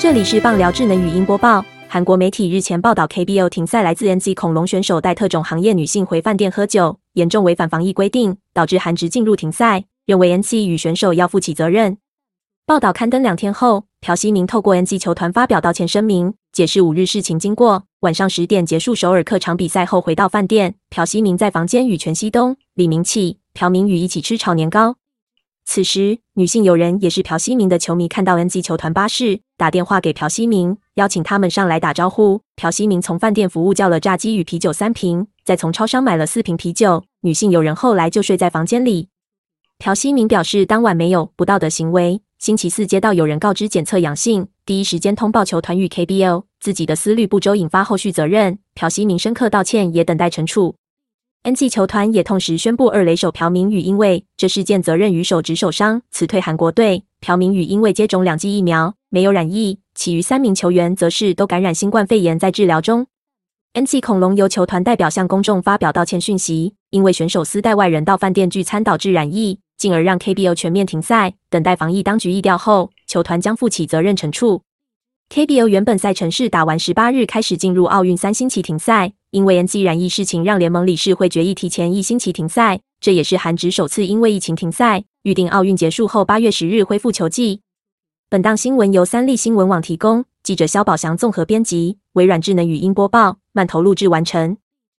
这里是棒聊智能语音播报。韩国媒体日前报道，KBO 停赛来自 N G 恐龙选手带特种行业女性回饭店喝酒，严重违反防疫规定，导致韩职进入停赛，认为 N G 与选手要负起责任。报道刊登两天后，朴熙明透过 N G 球团发表道歉声明，解释五日事情经过。晚上十点结束首尔客场比赛后，回到饭店，朴熙明在房间与全熙东、李明启、朴明宇一起吃炒年糕。此时，女性友人也是朴熙明的球迷，看到 NG 球团巴士，打电话给朴熙明，邀请他们上来打招呼。朴熙明从饭店服务叫了炸鸡与啤酒三瓶，再从超商买了四瓶啤酒。女性友人后来就睡在房间里。朴熙明表示，当晚没有不道德行为。星期四接到有人告知检测阳性，第一时间通报球团与 KBO，自己的思虑不周，引发后续责任。朴熙明深刻道歉，也等待惩处。NG 球团也同时宣布，二垒手朴明宇因为这事件责任与手指受伤辞退韩国队。朴明宇因为接种两剂疫苗没有染疫，其余三名球员则是都感染新冠肺炎，在治疗中。NG 恐龙由球团代表向公众发表道歉讯息，因为选手私带外人到饭店聚餐导致染疫，进而让 KBO 全面停赛。等待防疫当局疫调后，球团将负起责任惩处。KBO 原本赛程是打完十八日开始进入奥运三星期停赛，因为 NG 染疫事情让联盟理事会决议提前一星期停赛，这也是韩职首次因为疫情停赛。预定奥运结束后八月十日恢复球季。本档新闻由三立新闻网提供，记者肖宝祥综合编辑，微软智能语音播报，慢投录制完成。